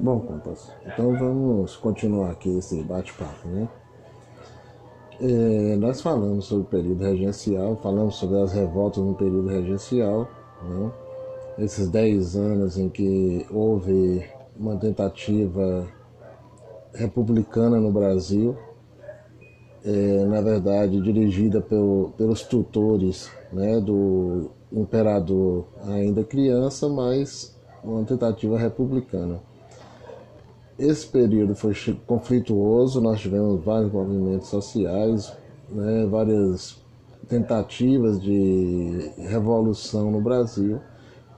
Bom, compas, então vamos continuar aqui esse bate-papo, né? É, nós falamos sobre o período regencial, falamos sobre as revoltas no período regencial, né? esses 10 anos em que houve uma tentativa republicana no Brasil, é, na verdade dirigida pelo, pelos tutores né, do imperador ainda criança, mas uma tentativa republicana. Esse período foi conflituoso, nós tivemos vários movimentos sociais, né, várias tentativas de revolução no Brasil,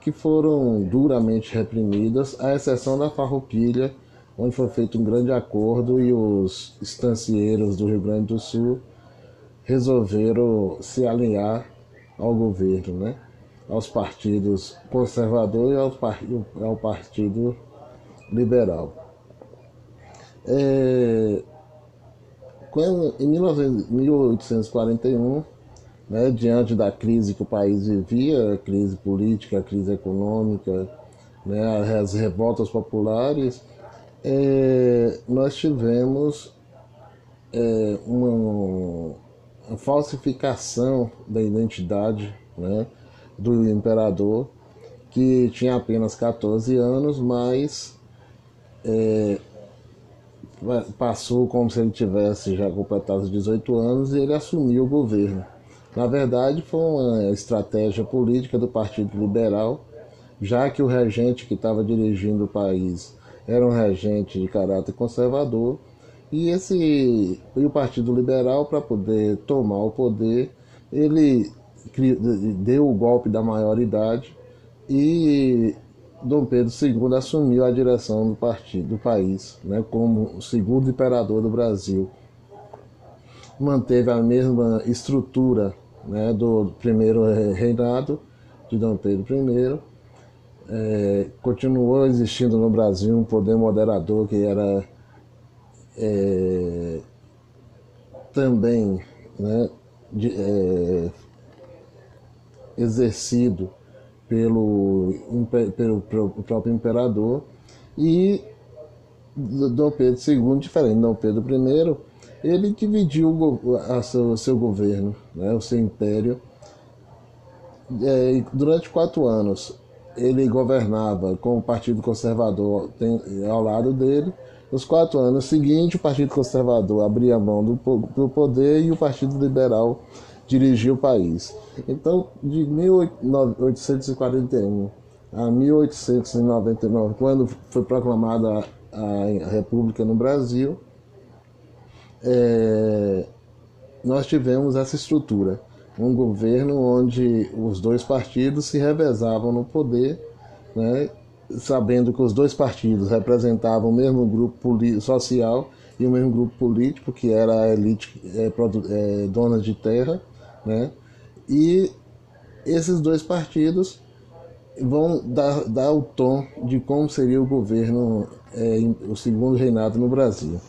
que foram duramente reprimidas, à exceção da Farroupilha, onde foi feito um grande acordo e os estancieiros do Rio Grande do Sul resolveram se alinhar ao governo, né? aos partidos conservador e ao, ao partido liberal. É, quando, em 1841, né, diante da crise que o país vivia, crise política, crise econômica, né, as revoltas populares, é, nós tivemos é, uma, uma, falsificação da identidade né, do imperador, que tinha apenas 14 anos, mas é, passou como se ele tivesse já completado os 18 anos e ele assumiu o governo. Na verdade, foi uma estratégia política do Partido Liberal, já que o regente que estava dirigindo o país era um regente de caráter conservador, e esse e o Partido Liberal para poder tomar o poder, ele deu o golpe da maioridade e Dom Pedro II assumiu a direção do partido do país, né, como o segundo imperador do Brasil. Manteve a mesma estrutura né, do primeiro reinado de Dom Pedro I. É, continuou existindo no Brasil um poder moderador que era é, também né, de, é, exercido pelo, pelo, pelo próprio imperador e Dom Pedro II, diferente de Dom Pedro I, ele dividiu o seu, seu governo, né, o seu império. É, durante quatro anos, ele governava com o Partido Conservador ao lado dele. Nos quatro anos seguintes, o Partido Conservador abria mão do, do poder e o Partido Liberal dirigia o país. Então, de 1841 a 1899, quando foi proclamada a República no Brasil, é, nós tivemos essa estrutura. Um governo onde os dois partidos se revezavam no poder, né, sabendo que os dois partidos representavam o mesmo grupo social e o mesmo grupo político, que era a elite é, é, dona de terra, né? E esses dois partidos vão dar, dar o tom de como seria o governo, é, o segundo reinado no Brasil.